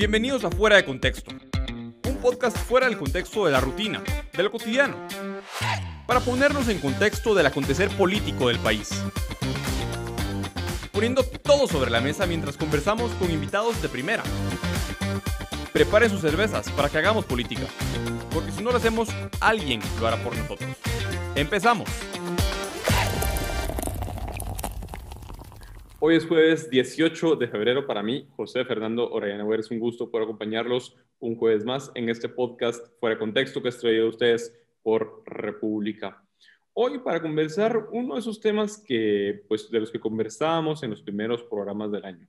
Bienvenidos a Fuera de Contexto, un podcast fuera del contexto de la rutina, de lo cotidiano, para ponernos en contexto del acontecer político del país. Poniendo todo sobre la mesa mientras conversamos con invitados de primera. Preparen sus cervezas para que hagamos política, porque si no lo hacemos, alguien lo hará por nosotros. Empezamos. Hoy es jueves 18 de febrero para mí, José Fernando Orellana. Es un gusto poder acompañarlos un jueves más en este podcast fuera de contexto que es traído a ustedes por República. Hoy para conversar uno de esos temas que, pues, de los que conversábamos en los primeros programas del año.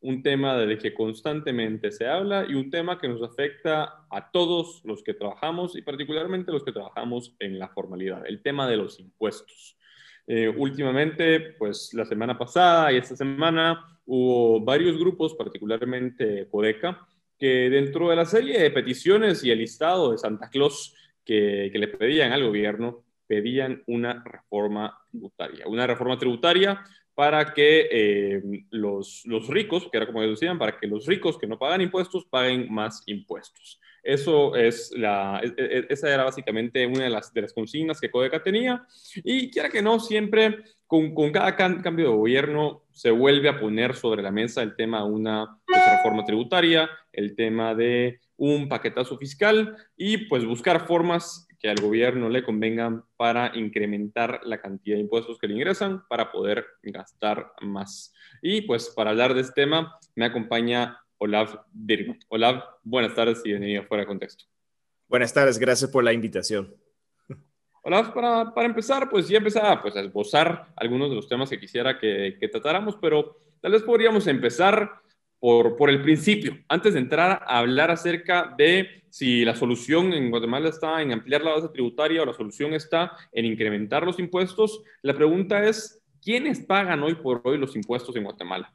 Un tema del que constantemente se habla y un tema que nos afecta a todos los que trabajamos y particularmente los que trabajamos en la formalidad, el tema de los impuestos. Eh, últimamente, pues la semana pasada y esta semana hubo varios grupos, particularmente Codeca, que dentro de la serie de peticiones y el listado de Santa Claus que, le pedían al gobierno, pedían una reforma tributaria. Una reforma tributaria para que eh, los, los ricos, que era como decían, para que los ricos que no pagan impuestos paguen más impuestos. Eso es la, e, e, e, esa era básicamente una de las, de las consignas que Codeca tenía. Y quiera que no, siempre con, con cada cambio de gobierno se vuelve a poner sobre la mesa el tema de una pues, reforma tributaria, el tema de un paquetazo fiscal y pues buscar formas que al gobierno le convengan para incrementar la cantidad de impuestos que le ingresan para poder gastar más. Y pues para hablar de este tema me acompaña Olaf Birgit. Olaf, buenas tardes y bienvenido fuera de contexto. Buenas tardes, gracias por la invitación. Olaf, para, para empezar, pues ya empezaba pues, a esbozar algunos de los temas que quisiera que, que tratáramos, pero tal vez podríamos empezar por, el principio, antes de entrar a hablar acerca de si la solución en Guatemala está en ampliar la base tributaria o la solución está en incrementar los impuestos, la pregunta es, ¿quiénes pagan hoy por hoy los impuestos en Guatemala?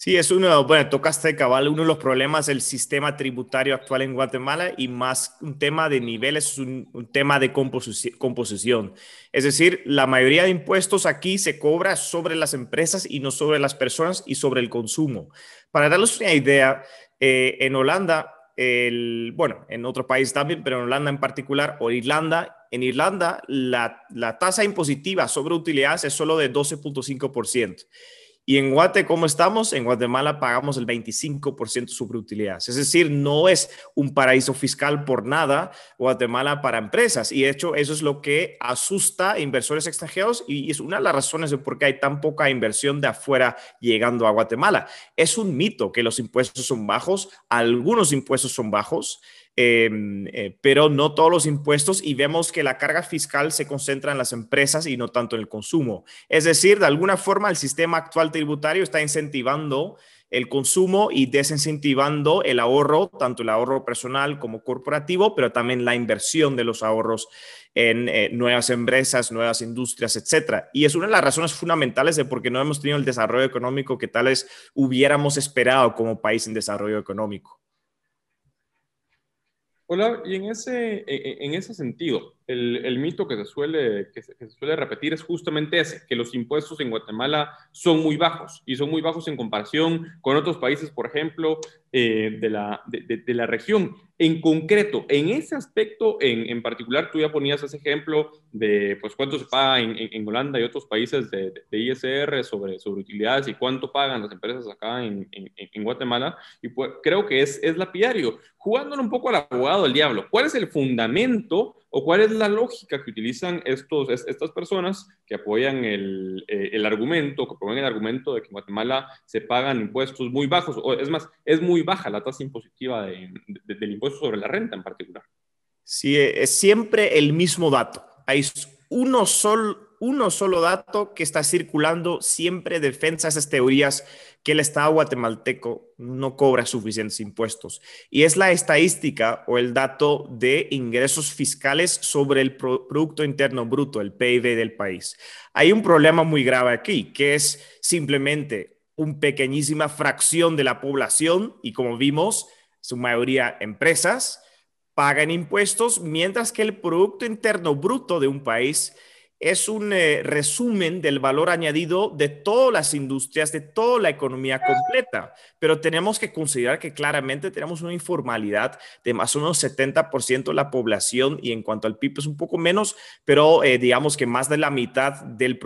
Sí, es uno, bueno, tocaste cabal, uno de los problemas del sistema tributario actual en Guatemala y más un tema de niveles, es un, tema de composición. Es decir, la mayoría de impuestos aquí se cobra sobre las empresas y no sobre las personas y sobre el consumo. Para darles una idea, eh, en Holanda, el, bueno, en otro país también, pero en Holanda en particular, o Irlanda, en Irlanda la, la tasa impositiva sobre utilidades es solo de 12.5%. Y en Guate, ¿cómo estamos? En Guatemala pagamos el 25% sobre utilidades. Es decir, no es un paraíso fiscal por nada Guatemala para empresas. Y de hecho, eso es lo que asusta a inversores extranjeros y es una de las razones de por qué hay tan poca inversión de afuera llegando a Guatemala. Es un mito que los impuestos son bajos, algunos impuestos son bajos. Em, eh, pero no todos los impuestos y vemos que la carga fiscal se concentra en las empresas y no tanto en el consumo. Es decir, de alguna forma el sistema actual tributario está incentivando el consumo y desincentivando el ahorro, tanto el ahorro personal como corporativo, pero también la inversión de los ahorros en eh, nuevas empresas, nuevas industrias, etcétera. Y es una de las razones fundamentales de por qué no hemos tenido el desarrollo económico que tal hubiéramos esperado como país en desarrollo económico. Hola, y en ese, e, e, en ese sentido, el, mito que se, suele, que se, suele repetir es justamente ese, que los impuestos en Guatemala son muy bajos y son muy bajos en comparación con otros países, por ejemplo, eh, de, la, de, la región. En concreto, en ese aspecto en, en, particular, tú ya ponías ese ejemplo de pues, cuánto se paga en, en Holanda y otros países de, ISR sobre, sobre utilidades y cuánto pagan las empresas acá en, Guatemala. Y pues, creo que es, es lapidario. Jugándole un poco al abogado del diablo, ¿cuál es el fundamento o cuál es la lógica que utilizan estos, estas personas que apoyan el, eh, el argumento, que apoyan el argumento de que en Guatemala se pagan impuestos muy bajos, o es más, es muy baja la tasa impositiva del impuesto sobre la renta en particular. Sí, es siempre el mismo dato. Hay uno solo uno solo dato que está circulando siempre defensa esas teorías que el Estado guatemalteco no cobra suficientes impuestos. Y es la estadística o el dato de ingresos fiscales sobre el Producto Interno Bruto, el PIB del país. Hay un problema muy grave aquí, que es simplemente una pequeñísima fracción de la población y como vimos, su mayoría empresas, pagan impuestos, mientras que el Producto Interno Bruto de un país es un eh, resumen del valor añadido de todas las industrias, de toda la economía completa. Pero tenemos que considerar que claramente tenemos una informalidad de más o menos 70% de la población y en cuanto al PIB es un poco menos, pero eh, digamos que más de la mitad del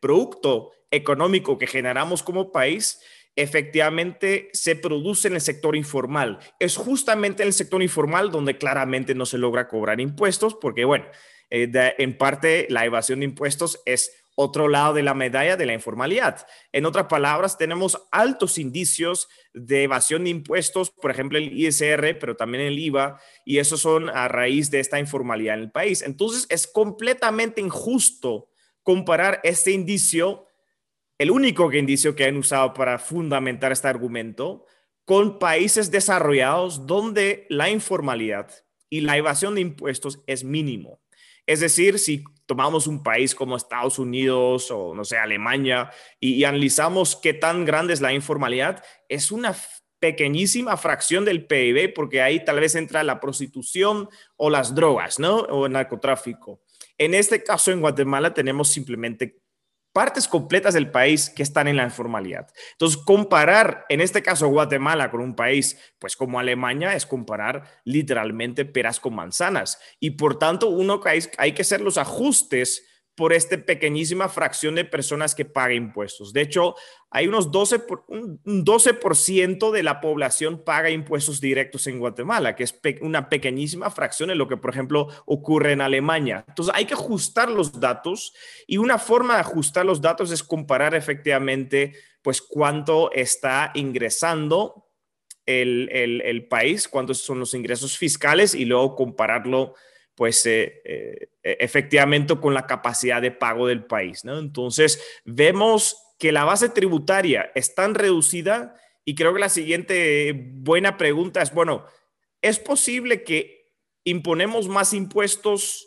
producto económico que generamos como país efectivamente se produce en el sector informal. Es justamente en el sector informal donde claramente no se logra cobrar impuestos porque, bueno, eh, en parte la evasión de impuestos es otro lado de la medalla de la informalidad. En otras palabras, tenemos altos indicios de evasión de impuestos, por ejemplo, el ISR, pero también el IVA, y eso son a raíz de esta informalidad en el país. Entonces, es completamente injusto comparar este indicio, el único indicio que han usado para fundamentar este argumento, con países desarrollados donde la informalidad y la evasión de impuestos es mínimo. Es decir, si tomamos un país como Estados Unidos o, no sé, Alemania y, analizamos qué tan grande es la informalidad, es una pequeñísima fracción del PIB porque ahí tal vez entra la prostitución o las drogas, ¿no? O el narcotráfico. En este caso, en Guatemala tenemos simplemente partes completas del país que están en la informalidad. Entonces, comparar, en este caso, Guatemala con un país, pues como Alemania, es comparar literalmente peras con manzanas. Y por tanto, uno hay, hay que hacer los ajustes por esta pequeñísima fracción de personas que paga impuestos. De hecho, hay unos 12%, por, un 12 de la población paga impuestos directos en Guatemala, que es una pequeñísima fracción de lo que, por ejemplo, ocurre en Alemania. Entonces, hay que ajustar los datos y una forma de ajustar los datos es comparar efectivamente, pues, cuánto está ingresando el, el, el país, cuántos son los ingresos fiscales y luego compararlo pues eh, eh, efectivamente con la capacidad de pago del país. ¿no? Entonces, vemos que la base tributaria es tan reducida y creo que la siguiente buena pregunta es, bueno, ¿es posible que imponemos más impuestos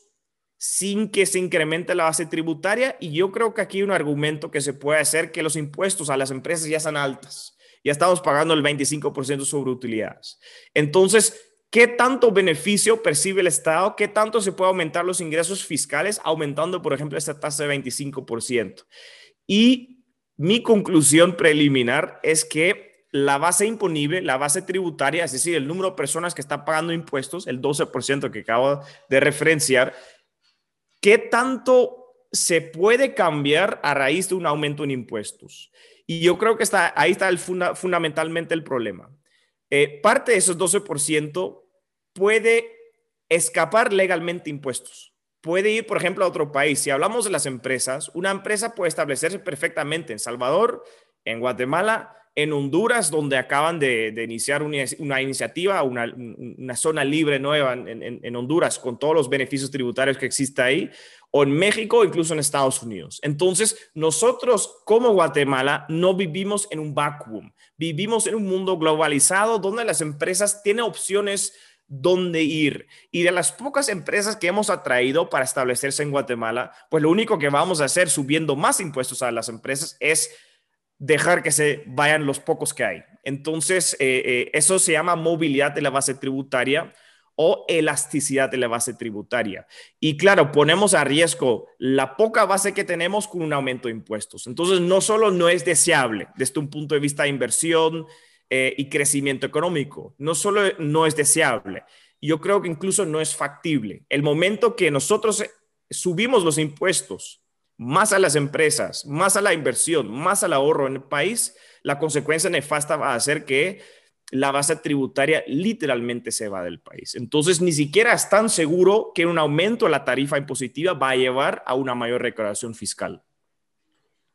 sin que se incremente la base tributaria? Y yo creo que aquí hay un argumento que se puede hacer que los impuestos a las empresas ya son altas. Ya estamos pagando el 25% sobre utilidades. Entonces, ¿Qué tanto beneficio percibe el Estado? ¿Qué tanto se puede aumentar los ingresos fiscales aumentando, por ejemplo, esta tasa de 25%? Y mi conclusión preliminar es que la base imponible, la base tributaria, es decir, el número de personas que están pagando impuestos, el 12% que acabo de referenciar, ¿qué tanto se puede cambiar a raíz de un aumento en impuestos? Y yo creo que está, ahí está el fundamentalmente el problema. Eh, parte de esos 12% puede escapar legalmente impuestos. Puede ir, por ejemplo, a otro país. Si hablamos de las empresas, una empresa puede establecerse perfectamente en Salvador, en Guatemala, en Honduras, donde acaban de, iniciar una, iniciativa, una, zona libre nueva en, Honduras, con todos los beneficios tributarios que existe ahí, o en México, incluso en Estados Unidos. Entonces, nosotros como Guatemala no vivimos en un vacuum, vivimos en un mundo globalizado donde las empresas tienen opciones dónde ir. Y de las pocas empresas que hemos atraído para establecerse en Guatemala, pues lo único que vamos a hacer subiendo más impuestos a las empresas es dejar que se vayan los pocos que hay. Entonces, eh, eh, eso se llama movilidad de la base tributaria o elasticidad de la base tributaria. Y claro, ponemos a riesgo la poca base que tenemos con un aumento de impuestos. Entonces, no solo no es deseable desde un punto de vista de inversión, eh, y crecimiento económico. No solo no es deseable, yo creo que incluso no es factible. El momento que nosotros subimos los impuestos más a las empresas, más a la inversión, más al ahorro en el país, la consecuencia nefasta va a ser que la base tributaria literalmente se va del país. Entonces, ni siquiera es tan seguro que un aumento de la tarifa impositiva va a llevar a una mayor recaudación fiscal.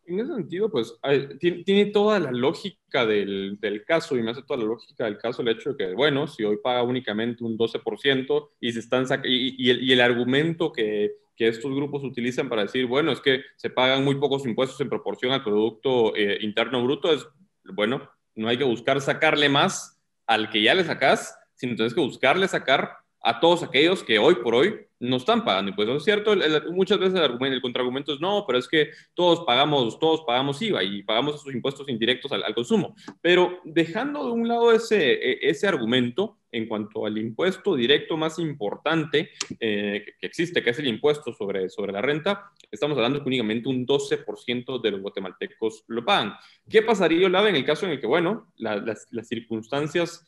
En ese sentido, pues tiene, toda la lógica del, caso y me hace toda la lógica del caso el hecho de que, bueno, si hoy paga únicamente un 12% y, se están y, y, el, argumento que, que, estos grupos utilizan para decir, bueno, es que se pagan muy pocos impuestos en proporción al Producto eh, Interno Bruto, es, bueno, no hay que buscar sacarle más al que ya le sacas, sino tienes que buscarle sacar a todos aquellos que hoy por hoy no están pagando impuestos. Es cierto, muchas veces el, argumento, el contraargumento es no, pero es que todos pagamos, todos pagamos IVA y pagamos esos impuestos indirectos al, consumo. Pero dejando de un lado ese, e, ese argumento en cuanto al impuesto directo más importante eh, que existe, que es el impuesto sobre, sobre la renta, estamos hablando que únicamente un 12% de los guatemaltecos lo pagan. ¿Qué pasaría, Olave, en el caso en el que, bueno, las, las circunstancias...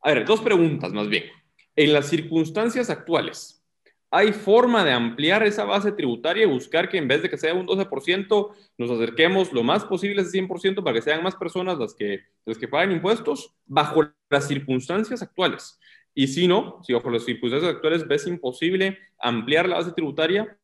A ver, dos preguntas más bien. En las circunstancias actuales, ¿Hay forma de ampliar esa base tributaria y buscar que en vez de que sea un 12%, nos acerquemos lo más posible a ese 100% para que sean más personas las que, las que paguen impuestos bajo las circunstancias actuales? Y si no, si bajo las circunstancias actuales ves imposible ampliar la base tributaria,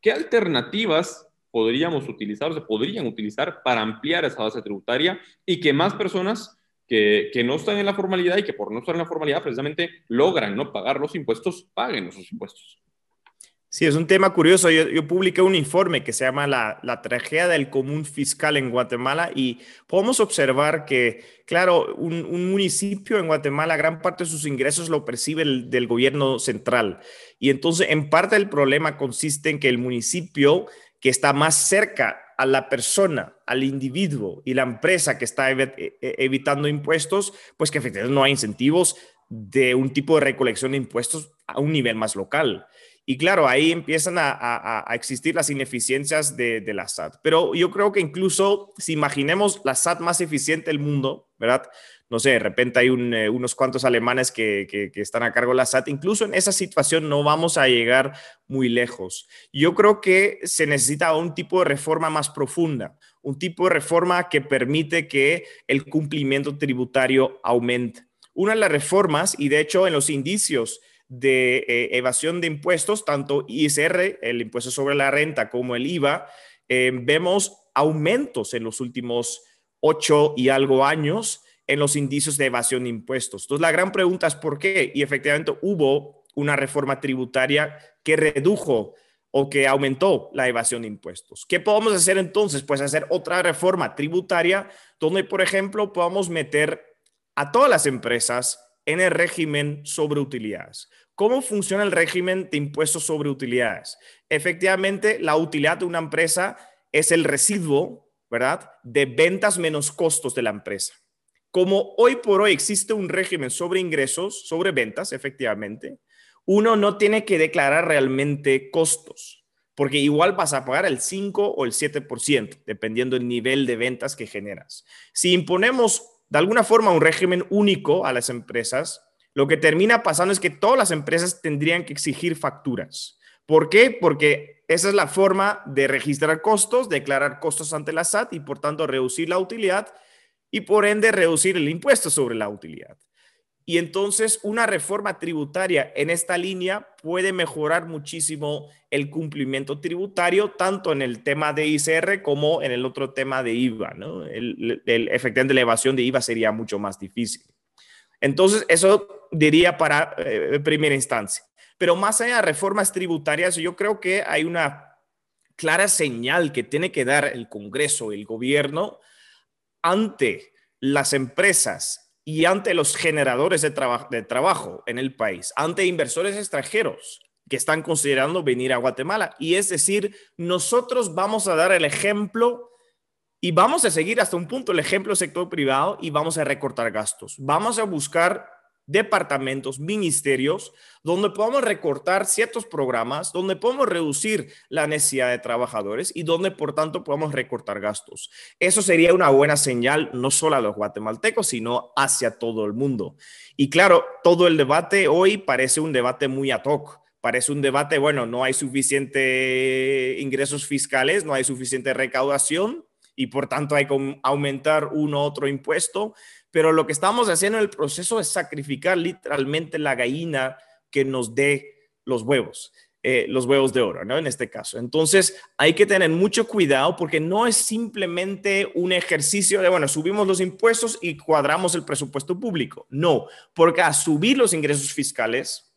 ¿qué alternativas podríamos utilizar o se podrían utilizar para ampliar esa base tributaria y que más personas que, no están en la formalidad y que por no estar en la formalidad precisamente logran no pagar los impuestos, paguen esos impuestos. Sí, es un tema curioso. Yo, publiqué un informe que se llama la, tragedia del común fiscal en Guatemala y podemos observar que, claro, un, municipio en Guatemala, gran parte de sus ingresos lo percibe del gobierno central. Y entonces, en parte el problema consiste en que el municipio que está más cerca a la persona, al individuo y la empresa que está e, e, evitando impuestos, pues que efectivamente no hay incentivos de un tipo de recolección de impuestos a un nivel más local. Y claro, ahí empiezan a, existir las ineficiencias de, la SAT. Pero yo creo que incluso si imaginemos la SAT más eficiente del mundo, ¿verdad? no sé, de repente hay eh, unos cuantos alemanes que, están a cargo de la SAT, incluso en esa situación no vamos a llegar muy lejos. Yo creo que se necesita un tipo de reforma más profunda, un tipo de reforma que permite que el cumplimiento tributario aumente. Una de las reformas, y de hecho en los indicios de eh, evasión de impuestos, tanto ISR, el impuesto sobre la renta, como el IVA, eh, vemos aumentos en los últimos ocho y algo años en los indicios de evasión de impuestos. Entonces, la gran pregunta es por qué. Y efectivamente hubo una reforma tributaria que redujo o que aumentó la evasión de impuestos. ¿Qué podemos hacer entonces? Pues hacer otra reforma tributaria donde, por ejemplo, podamos meter a todas las empresas en el régimen sobre utilidades. ¿Cómo funciona el régimen de impuestos sobre utilidades? Efectivamente, la utilidad de una empresa es el residuo, ¿verdad?, de ventas menos costos de la empresa. Como hoy por hoy existe un régimen sobre ingresos, sobre ventas, efectivamente, uno no tiene que declarar realmente costos, porque igual vas a pagar el 5 o el 7%, dependiendo del nivel de ventas que generas. Si imponemos de alguna forma un régimen único a las empresas, lo que termina pasando es que todas las empresas tendrían que exigir facturas. ¿Por qué? Porque esa es la forma de registrar costos, declarar costos ante la SAT y por tanto reducir la utilidad y por ende reducir el impuesto sobre la utilidad. Y entonces una reforma tributaria en esta línea puede mejorar muchísimo el cumplimiento tributario, tanto en el tema de ICR como en el otro tema de IVA. El, el, efectivamente, la evasión de IVA sería mucho más difícil. Entonces, eso diría para eh, primera instancia. Pero más allá de reformas tributarias, yo creo que hay una clara señal que tiene que dar el Congreso, el gobierno, ante las empresas y ante los generadores de, trabajo en el país, ante inversores extranjeros que están considerando venir a Guatemala. Y es decir, nosotros vamos a dar el ejemplo y vamos a seguir hasta un punto el ejemplo del sector privado y vamos a recortar gastos. Vamos a buscar departamentos, ministerios, donde podamos recortar ciertos programas, donde podemos reducir la necesidad de trabajadores y donde, por tanto, podamos recortar gastos. Eso sería una buena señal no solo a los guatemaltecos, sino hacia todo el mundo. Y claro, todo el debate hoy parece un debate muy ad hoc. Parece un debate, bueno, no hay suficiente ingresos fiscales, no hay suficiente recaudación y por tanto hay que aumentar uno otro impuesto pero lo que estamos haciendo en el proceso es sacrificar literalmente la gallina que nos dé los huevos. Eh, los huevos de oro, ¿no? En este caso. Entonces, hay que tener mucho cuidado porque no es simplemente un ejercicio de, bueno, subimos los impuestos y cuadramos el presupuesto público. No, porque al subir los ingresos fiscales,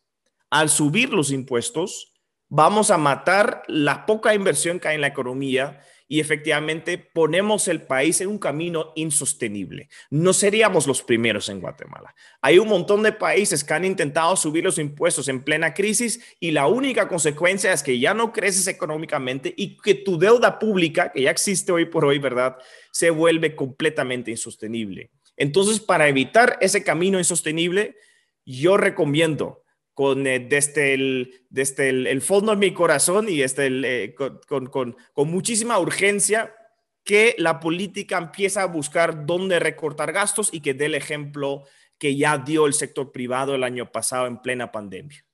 al subir los impuestos, vamos a matar la poca inversión que hay en la economía y efectivamente ponemos el país en un camino insostenible. No seríamos los primeros en Guatemala. Hay un montón de países que han intentado subir los impuestos en plena crisis y la única consecuencia es que ya no creces económicamente y que tu deuda pública, que ya existe hoy por hoy, ¿verdad?, se vuelve completamente insostenible. Entonces, para evitar ese camino insostenible, yo recomiendo con, eh, desde, el, desde el, fondo de mi corazón y desde el, eh, con, con, con, muchísima urgencia que la política empiece a buscar dónde recortar gastos y que dé el ejemplo que ya dio el sector privado el año pasado en plena pandemia.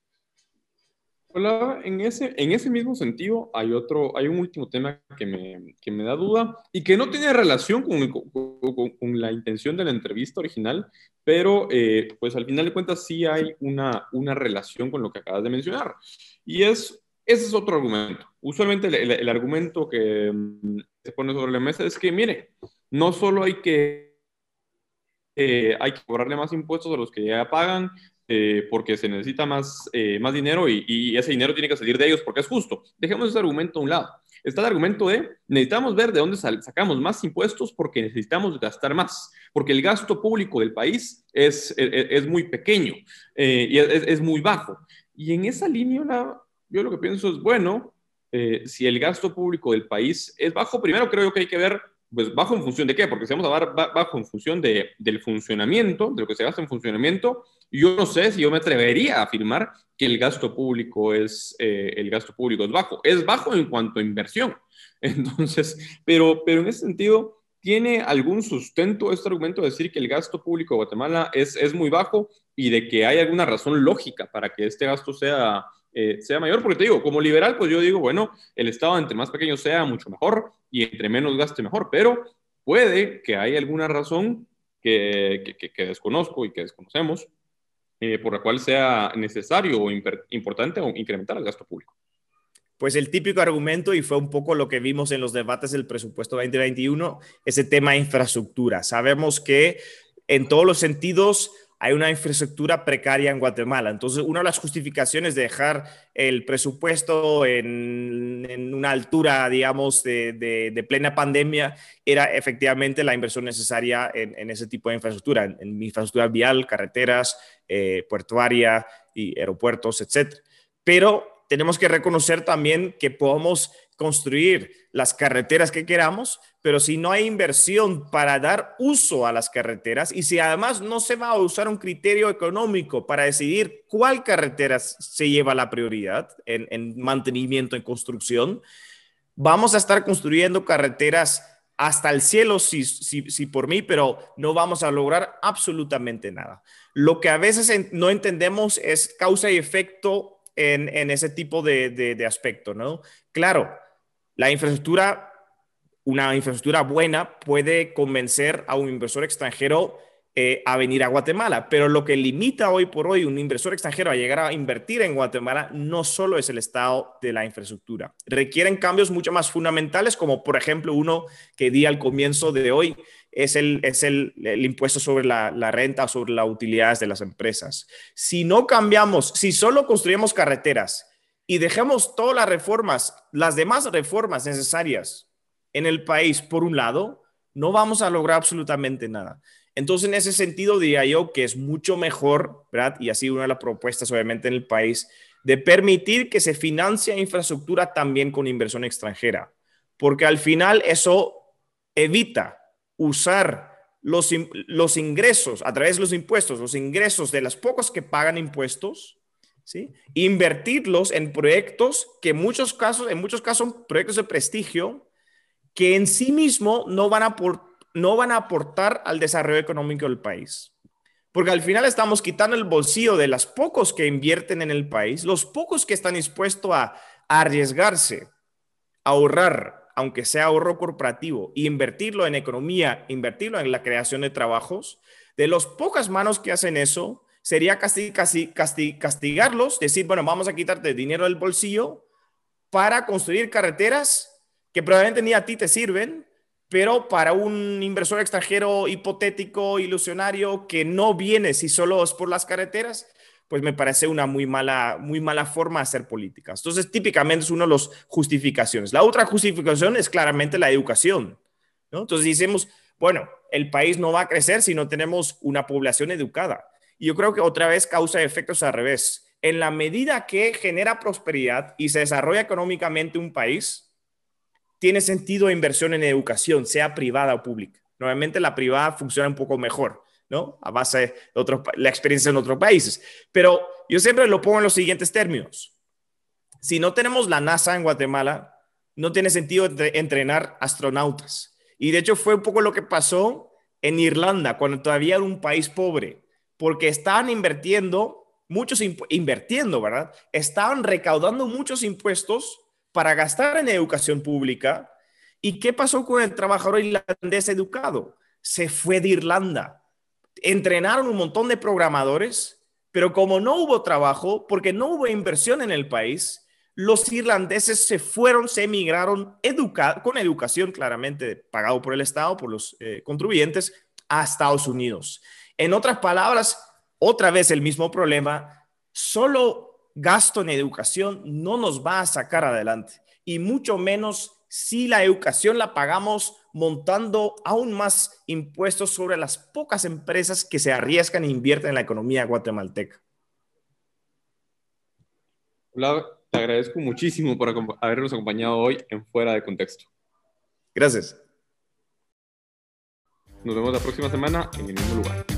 Hola, en ese, en ese mismo sentido hay otro, hay un último tema que me, que me da duda y que no tiene relación con, con, con la intención de la entrevista original, pero eh, pues al final de cuentas sí hay una, una relación con lo que acabas de mencionar. Y es, ese es otro argumento. Usualmente el, el, argumento que mm, se pone sobre la mesa es que, mire, no solo hay que, eh, hay que cobrarle más impuestos a los que ya pagan, eh, porque se necesita más, eh, más dinero y, y, ese dinero tiene que salir de ellos porque es justo. Dejemos ese argumento a un lado. Está el argumento de necesitamos ver de dónde sacamos más impuestos porque necesitamos gastar más, porque el gasto público del país es, es, es muy pequeño eh, y es, es, muy bajo. Y en esa línea, yo lo que pienso es, bueno, si el gasto público del país es bajo, primero creo que hay que ver pues bajo en función de qué, porque si vamos a ver bajo en función de, del funcionamiento, de lo que se gasta en funcionamiento, yo no sé si yo me atrevería a afirmar que el gasto público es, eh, el gasto público es bajo. Es bajo en cuanto a inversión. Entonces, pero, pero en ese sentido, ¿tiene algún sustento este argumento de decir que el gasto público de Guatemala es, es muy bajo y de que hay alguna razón lógica para que este gasto sea eh, sea mayor, porque te digo, como liberal, pues yo digo, bueno, el Estado entre más pequeño sea, mucho mejor, y entre menos gaste, mejor, pero puede que haya alguna razón que, que, desconozco y que desconocemos, eh, por la cual sea necesario o importante o incrementar el gasto público. Pues el típico argumento, y fue un poco lo que vimos en los debates del presupuesto 2021, ese tema de infraestructura. Sabemos que en todos los sentidos hay una infraestructura precaria en Guatemala. Entonces, una de las justificaciones de dejar el presupuesto en, una altura, digamos, de, plena pandemia era efectivamente la inversión necesaria en, ese tipo de infraestructura, en, infraestructura vial, carreteras, eh, portuaria y aeropuertos, etc. Pero tenemos que reconocer también que podemos construir las carreteras que queramos, pero si no hay inversión para dar uso a las carreteras y si además no se va a usar un criterio económico para decidir cuál carretera se lleva la prioridad en, mantenimiento, en construcción, vamos a estar construyendo carreteras hasta el cielo, si, si, por mí, pero no vamos a lograr absolutamente nada. Lo que a veces no entendemos es causa y efecto en, ese tipo de, de aspecto, ¿no? Claro, la infraestructura, una infraestructura buena puede convencer a un inversor extranjero eh, a venir a Guatemala, pero lo que limita hoy por hoy un inversor extranjero a llegar a invertir en Guatemala no solo es el estado de la infraestructura, requieren cambios mucho más fundamentales, como por ejemplo uno que di al comienzo de hoy, es el, es el, impuesto sobre la, renta, sobre las utilidades de las empresas. Si no cambiamos, si solo construimos carreteras, y dejemos todas las reformas, las demás reformas necesarias en el país por un lado, no vamos a lograr absolutamente nada. Entonces, en ese sentido, diría yo que es mucho mejor, ¿verdad? Y así una de las propuestas, obviamente, en el país, de permitir que se financie infraestructura también con inversión extranjera, porque al final eso evita usar los, los ingresos, a través de los impuestos, los ingresos de las pocas que pagan impuestos, Invertirlos en proyectos que en muchos casos, en muchos casos son proyectos de prestigio que en sí mismo no van a, no van a aportar al desarrollo económico del país. Porque al final estamos quitando el bolsillo de los pocos que invierten en el país, los pocos que están dispuestos a, arriesgarse, a ahorrar, aunque sea ahorro corporativo, e invertirlo en economía, invertirlo en la creación de trabajos, de las pocas manos que hacen eso, sería casi, casi, castigarlos, decir, bueno, vamos a quitarte dinero del bolsillo para construir carreteras que probablemente ni a ti te sirven, pero para un inversor extranjero hipotético, ilusionario, que no viene si solo es por las carreteras, pues me parece una muy mala, muy mala forma de hacer políticas. Entonces, típicamente es una de las justificaciones. La otra justificación es claramente la educación. ¿no? Entonces, decimos, bueno, el país no va a crecer si no tenemos una población educada. Y yo creo que otra vez causa efectos al revés. En la medida que genera prosperidad y se desarrolla económicamente un país, tiene sentido inversión en educación, sea privada o pública. Normalmente la privada funciona un poco mejor ¿no? A base de la experiencia en otros países. Pero yo siempre lo pongo en los siguientes términos. Si no tenemos la NASA en Guatemala, no tiene sentido entrenar astronautas. Y de hecho fue un poco lo que pasó en Irlanda, cuando todavía era un país pobre, porque estaban invirtiendo, muchos invirtiendo, ¿verdad? Estaban recaudando muchos impuestos para gastar en educación pública. ¿Y qué pasó con el trabajador irlandés educado? Se fue de Irlanda entrenaron un montón de programadores, pero como no hubo trabajo, porque no hubo inversión en el país, los irlandeses se fueron, se emigraron con educación claramente pagado por el Estado, por los eh, contribuyentes, a Estados Unidos. En otras palabras, otra vez el mismo problema, solo gasto en educación no nos va a sacar adelante y mucho menos si la educación la pagamos montando aún más impuestos sobre las pocas empresas que se arriesgan e invierten en la economía guatemalteca. Hola, te agradezco muchísimo por habernos acompañado hoy en Fuera de Contexto. Gracias. Nos vemos la próxima semana en el mismo lugar.